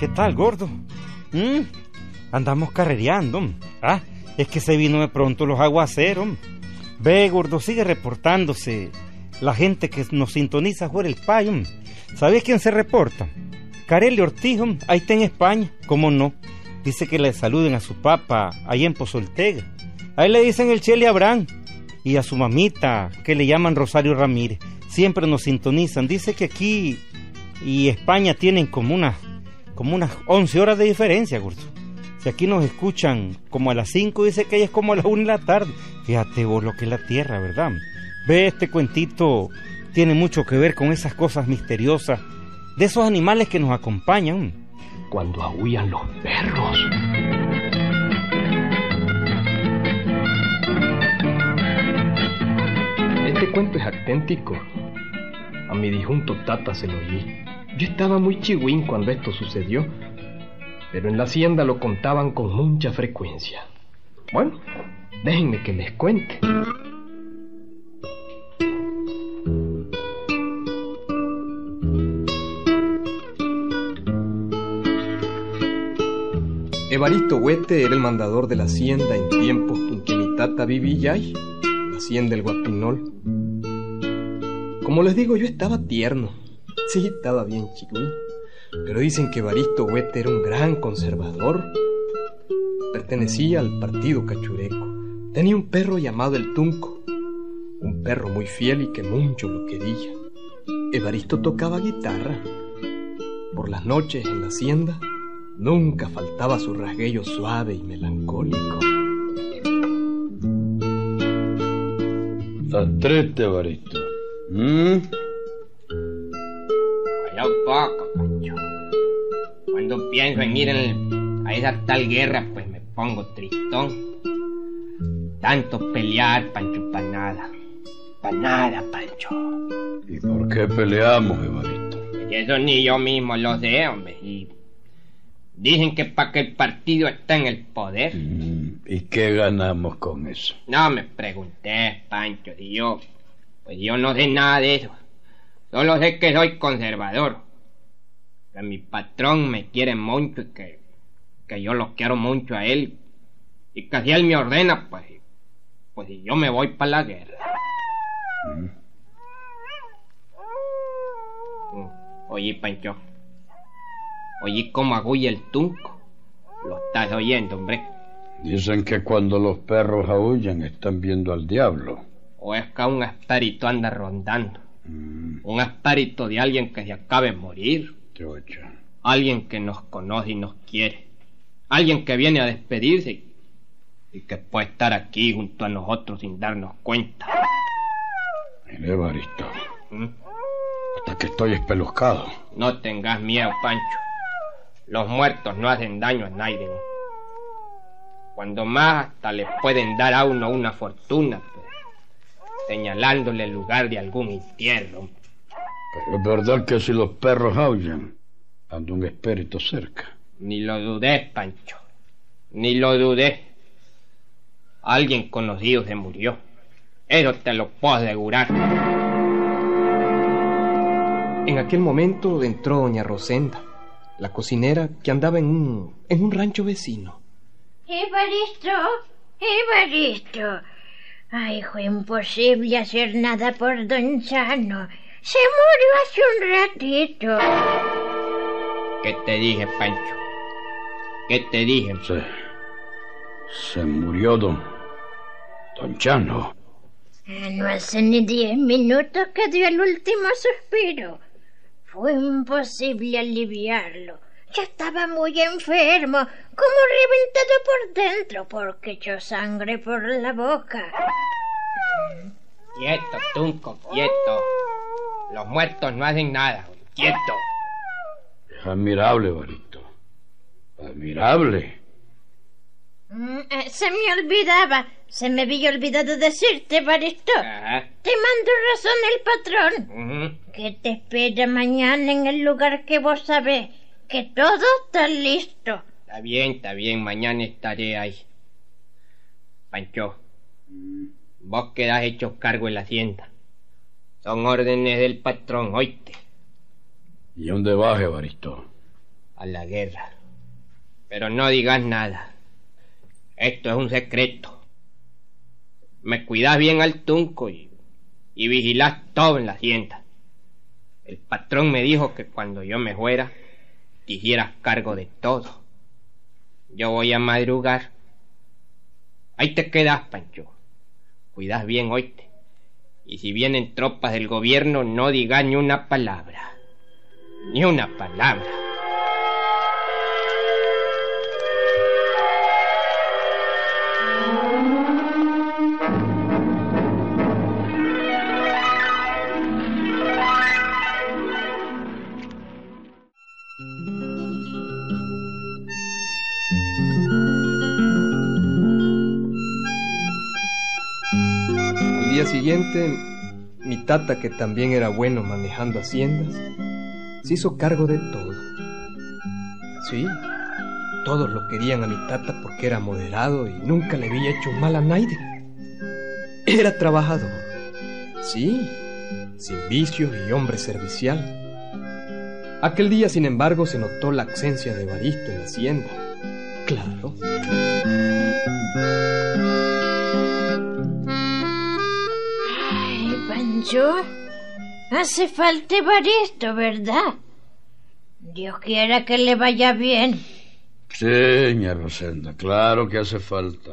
¿Qué tal, gordo? ¿Mm? Andamos carrereando. Ah, es que se vino de pronto los aguaceros. Ve, gordo, sigue reportándose. La gente que nos sintoniza fuera el payo. ¿Sabes quién se reporta? Carelli Ortiz, ahí está en España. ¿Cómo no? Dice que le saluden a su papá ahí en Pozoltega. Ahí le dicen el Chele Abraham. Y a su mamita, que le llaman Rosario Ramírez. Siempre nos sintonizan. Dice que aquí y España tienen como unas como unas 11 horas de diferencia, gordo. Si aquí nos escuchan como a las 5, dice que ella es como a las 1 de la tarde. Fíjate vos lo que es la Tierra, ¿verdad? Ve, este cuentito tiene mucho que ver con esas cosas misteriosas de esos animales que nos acompañan. Cuando aullan los perros. Este cuento es auténtico. A mi disjunto tata se lo oí. Yo estaba muy chihuín cuando esto sucedió, pero en la hacienda lo contaban con mucha frecuencia. Bueno, déjenme que les cuente. Evaristo Huete era el mandador de la hacienda en tiempos en que mi tata vivía la hacienda del Guapinol. Como les digo, yo estaba tierno. Sí, estaba bien chico. Pero dicen que Evaristo Huete era un gran conservador. Pertenecía al partido cachureco. Tenía un perro llamado el Tunco. Un perro muy fiel y que mucho lo quería. Evaristo tocaba guitarra. Por las noches en la hacienda nunca faltaba su rasguello suave y melancólico. Estás triste, Evaristo. ¿Mm? Bueno, poco, Pancho. Cuando pienso en ir en- a esa tal guerra, pues me pongo tristón. Tanto pelear, Pancho, para nada. Para nada, Pancho. ¿Y por qué peleamos, Evaristo? Eso ni yo mismo lo sé, hombre. Y dicen que para que el partido está en el poder. Mm, ¿Y qué ganamos con eso? No me pregunté, Pancho, si yo... Pues yo no sé nada de eso. Solo sé que soy conservador. Que mi patrón me quiere mucho y que, que yo lo quiero mucho a él. Y que si él me ordena, pues... Pues yo me voy para la guerra. Mm. Oye, Pancho. Oye, cómo agulla el tunco. Lo estás oyendo, hombre. Dicen que cuando los perros aullan están viendo al diablo. O es que un espíritu anda rondando. Mm, Un espíritu de alguien que se acabe de morir. chocha. Alguien que nos conoce y nos quiere. Alguien que viene a despedirse y, y que puede estar aquí junto a nosotros sin darnos cuenta. Mire, Evaristo, ¿Mm? hasta que estoy espelucado. No tengas miedo, Pancho. Los muertos no hacen daño a nadie. Cuando más hasta le pueden dar a uno una fortuna, pues, señalándole el lugar de algún entierro. Pero es verdad que si los perros aullan, anda un espíritu cerca. Ni lo dudé, Pancho. Ni lo dudé. Alguien conocido se murió. Eso te lo puedo asegurar. En aquel momento entró doña Rosenda, la cocinera que andaba en un, en un rancho vecino. Evaristo, Evaristo. Ay, fue imposible hacer nada por don Sano. Se murió hace un ratito. ¿Qué te dije, Pancho? ¿Qué te dije? Se, se murió don, don Chano. Ah, No hace ni diez minutos que dio el último suspiro. Fue imposible aliviarlo. Ya estaba muy enfermo, como reventado por dentro, porque echó sangre por la boca. Quieto, Tunco, quieto. Los muertos no hacen nada. Quieto. Es admirable, Evaristo. Admirable. Mm, eh, se me olvidaba. Se me había olvidado decirte, Baristo. Ajá. Te mando razón el patrón. Que te espera mañana en el lugar que vos sabés. Que todo está listo. Está bien, está bien, mañana estaré ahí. Pancho, vos quedás hecho cargo en la hacienda. Son órdenes del patrón, oíste, ¿Y dónde vas, Evaristo? a la guerra. Pero no digas nada. Esto es un secreto. Me cuidás bien al tunco y, y vigilás todo en la hacienda. El patrón me dijo que cuando yo me fuera, te hicieras cargo de todo. Yo voy a madrugar. Ahí te quedas, Pancho. Cuidás bien, oíste. Y si vienen tropas del gobierno, no digas ni una palabra. Ni una palabra. Día siguiente, mi tata, que también era bueno manejando haciendas, se hizo cargo de todo. Sí, todos lo querían a mi tata porque era moderado y nunca le había hecho mal a nadie. Era trabajador, sí, sin vicios y hombre servicial. Aquel día, sin embargo, se notó la ausencia de Baristo en la hacienda. Claro. Ay, Pancho. Hace falta Baristo, ¿verdad? Dios quiera que le vaya bien. Sí, ña Rosenda, claro que hace falta.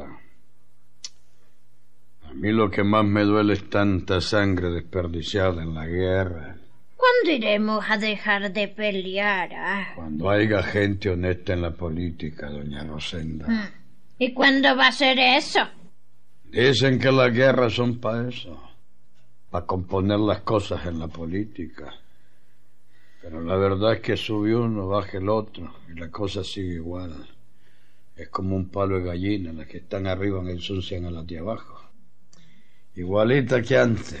A mí lo que más me duele es tanta sangre desperdiciada en la guerra. ¿Cuándo iremos a dejar de pelear? ah? Cuando haya gente honesta en la política, doña Rosenda. Mm. ¿Y cuándo va a ser eso? Dicen que las guerras son para eso, para componer las cosas en la política. Pero la verdad es que sube uno, baja el otro, y la cosa sigue igual. Es como un palo de gallina, las que están arriba ensucian a las de abajo. Igualita que antes.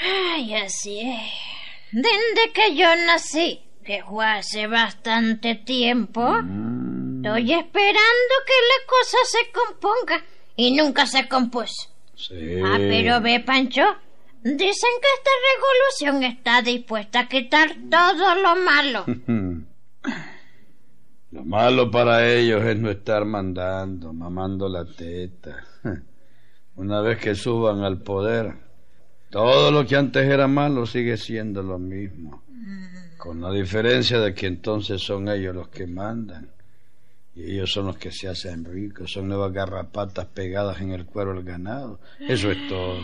Ay, así es. Desde que yo nací, que fue hace bastante tiempo, estoy esperando que la cosa se componga y nunca se compuso. Sí. Ah, pero ve, Pancho, dicen que esta revolución está dispuesta a quitar todo lo malo. Lo malo para ellos es no estar mandando, mamando la teta. Una vez que suban al poder, todo lo que antes era malo sigue siendo lo mismo. Con la diferencia de que entonces son ellos los que mandan. Y ellos son los que se hacen ricos, son nuevas garrapatas pegadas en el cuero del ganado. Eso es todo.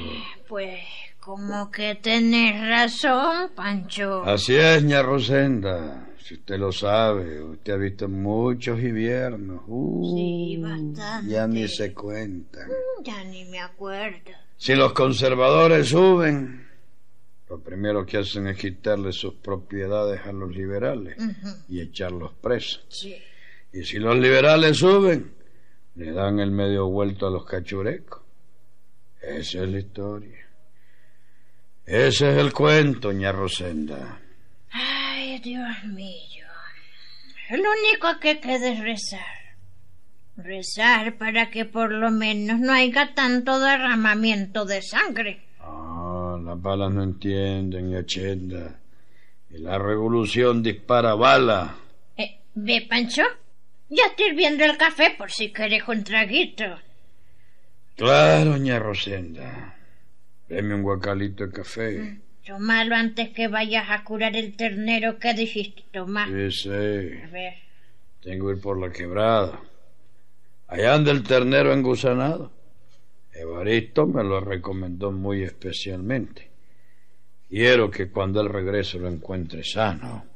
Pues, como que tenés razón, Pancho. Así es, ña Rosenda. Si usted lo sabe, usted ha visto muchos inviernos. Uh, Sí, bastante. Ya ni se cuentan. Ya ni me acuerdo. Si los conservadores suben, lo primero que hacen es quitarle sus propiedades a los liberales y echarlos presos. Sí. Y si los liberales suben, le dan el medio vuelto a los cachurecos. Esa es la historia. Ese es el cuento, ña Rosenda. Ay, Dios mío. Lo único que queda es rezar. Rezar para que por lo menos no haya tanto derramamiento de sangre. Ah, las balas no entienden, ña Chenda. Y la revolución dispara bala. Eh, ¿Ve, Pancho? Ya estoy hirviendo el café por si querés un traguito. Claro, ña Rosenda. Deme un guacalito de café. Tomalo antes que vayas a curar el ternero que dijiste tomar. Sí, sí. A ver. Tengo que ir por la quebrada. Allá anda el ternero engusanado. Evaristo me lo recomendó muy especialmente. Quiero que cuando él regrese lo encuentre sano.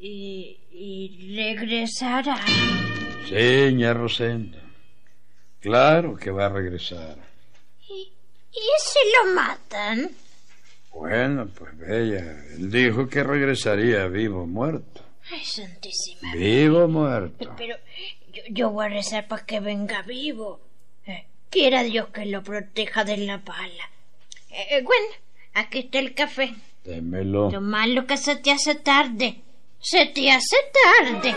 Y, y regresará. Sí, ña Rosenda. Claro que va a regresar. ¿Y, y si lo matan? Bueno, pues bella. Él dijo que regresaría vivo o muerto. Ay, santísima. Vivo o muerto. Pero yo, yo voy a rezar para que venga vivo. Eh, quiera Dios que lo proteja de la bala. Eh, eh, bueno, aquí está el café. Démelo. Lo malo que se te hace tarde. Se te hace tarde.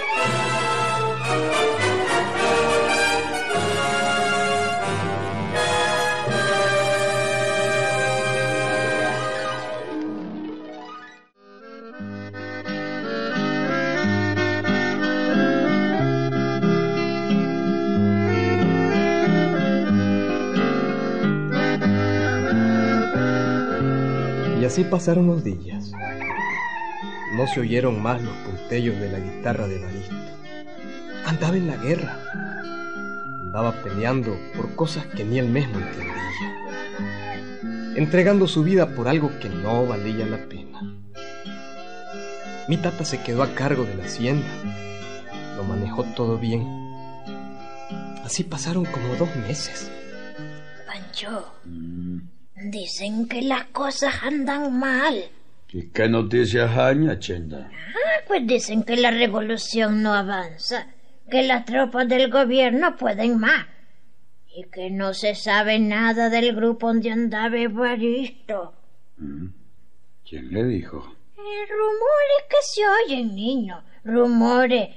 Y así pasaron los días. No se oyeron más los puntellos de la guitarra de Baristo. Andaba en la guerra. Andaba peleando por cosas que ni él mismo entendía. Entregando su vida por algo que no valía la pena. Mi tata se quedó a cargo de la hacienda. Lo manejó todo bien. Así pasaron como dos meses. Pancho, dicen que las cosas andan mal. ¿Y qué noticias hay, Chenda? Ah, pues dicen que la revolución no avanza, que las tropas del gobierno pueden más y que no se sabe nada del grupo donde andaba Evaristo. Mm. ¿Quién le dijo? Eh, rumores que se oyen, niño, rumores.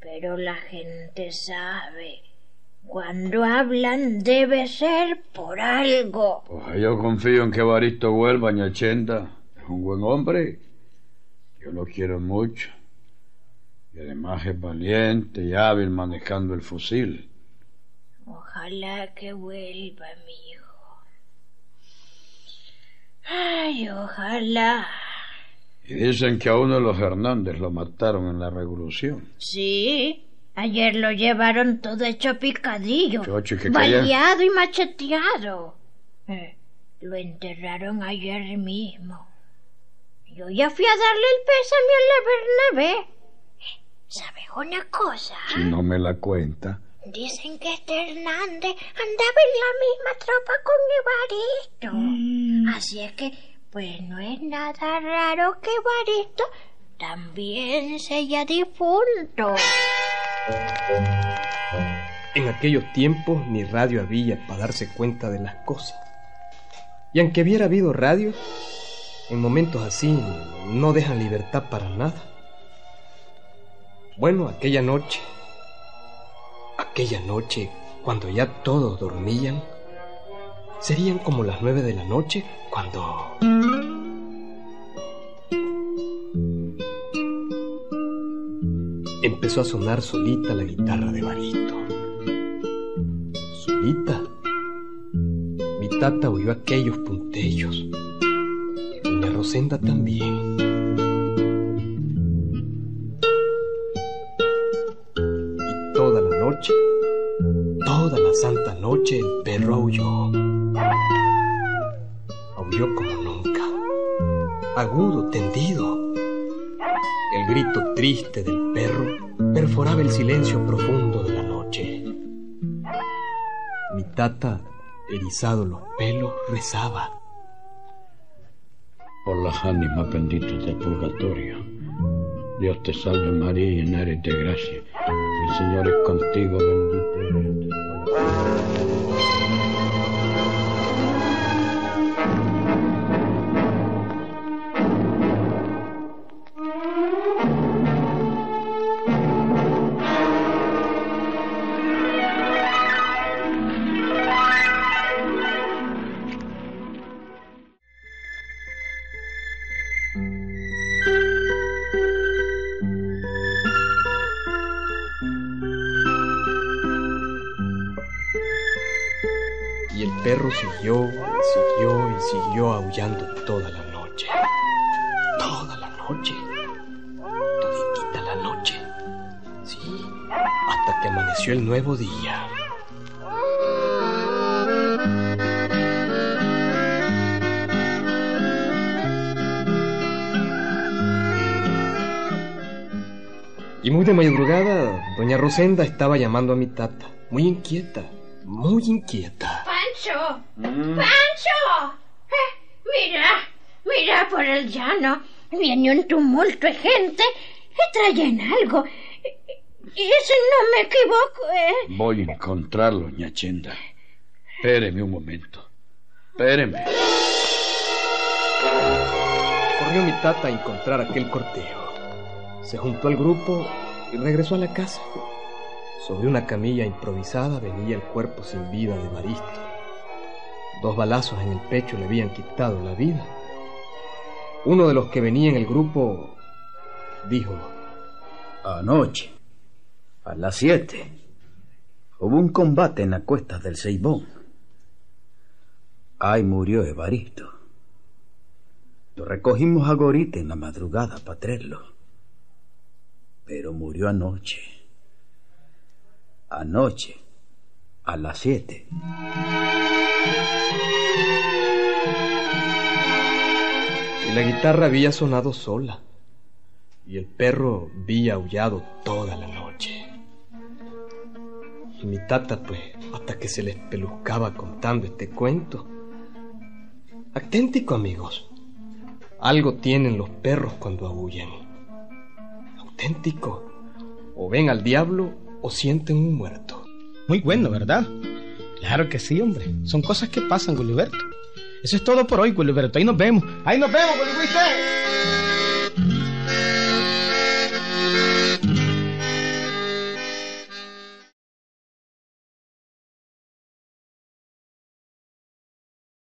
Pero la gente sabe. Cuando hablan debe ser por algo. Pues yo confío en que Baristo vuelva, ña Chenda. Es un buen hombre. Yo lo quiero mucho. Y además es valiente y hábil manejando el fusil. Ojalá que vuelva, mi hijo. Ay, ojalá. Y dicen que a uno de los Hernández lo mataron en la revolución. Sí, ayer lo llevaron todo hecho picadillo, baleado y macheteado. Eh, lo enterraron ayer mismo. Yo ya fui a darle el pésame a la Bernabé. ¿Sabes una cosa? Si no me la cuenta. Dicen que este Hernández andaba en la misma tropa con Evaristo. Mm. Así es que, pues no es nada raro que Evaristo también sea difunto. En aquellos tiempos ni radio había para darse cuenta de las cosas. Y aunque hubiera habido radio, en momentos así no dejan libertad para nada. Bueno, aquella noche, aquella noche, cuando ya todos dormían, serían como las nueve de la noche cuando... Empezó a sonar solita la guitarra de Barito. Solita. Mi tata oyó aquellos puntellos. Rosenda también. Y toda la noche, toda la santa noche, el perro aulló. Aulló como nunca. Agudo, tendido. El grito triste del perro perforaba el silencio profundo de la noche. Mi tata, erizado los pelos, rezaba. Por las ánimas benditas del purgatorio. Dios te salve María, llena eres de gracia. El Señor es contigo, bendita eres siguió, y siguió y siguió aullando toda la noche. Toda la noche. Toditita la noche. Sí, hasta que amaneció el nuevo día. Y muy de madrugada, doña Rosenda estaba llamando a mi tata, muy inquieta, muy inquieta. ¡Pancho! ¡Pancho! Eh, mira, mira por el llano. Viene un tumulto de gente traen algo. Y si no me equivoco, ¿eh? Voy a encontrarlo, ñachenda. Espéreme un momento. Espéreme. Corrió mi tata a encontrar aquel cortejo. Se juntó al grupo y regresó a la casa. Sobre una camilla improvisada venía el cuerpo sin vida de Baristo. Dos balazos en el pecho le habían quitado la vida. Uno de los que venía en el grupo dijo, Anoche, a las siete, hubo un combate en las cuestas del Seibón. Ahí murió Evaristo. Lo recogimos a Gorita en la madrugada para traerlo. Pero murió anoche. Anoche, a las siete. Y la guitarra había sonado sola, y el perro había aullado toda la noche. Y mi tata, pues, hasta que se les peluscaba contando este cuento. Auténtico, amigos. Algo tienen los perros cuando aullan. Auténtico. O ven al diablo o sienten un muerto. Muy bueno, ¿verdad? Claro que sí, hombre. Son cosas que pasan, Gulliverto. Eso es todo por hoy, Gulliverto. Ahí nos vemos. Ahí nos vemos, Gulliverto.